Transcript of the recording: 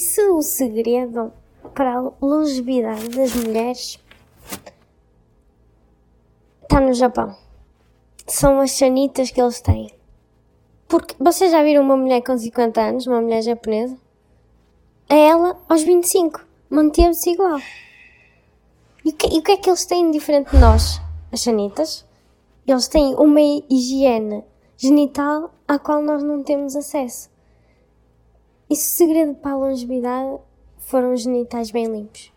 se o segredo para a longevidade das mulheres está no Japão? São as sanitas que eles têm. Porque vocês já viram uma mulher com 50 anos, uma mulher japonesa? A ela, aos 25, manteve-se igual. E o, que, e o que é que eles têm de diferente de nós, as sanitas? Eles têm uma higiene genital à qual nós não temos acesso. E segredo para a longevidade foram os genitais bem limpos?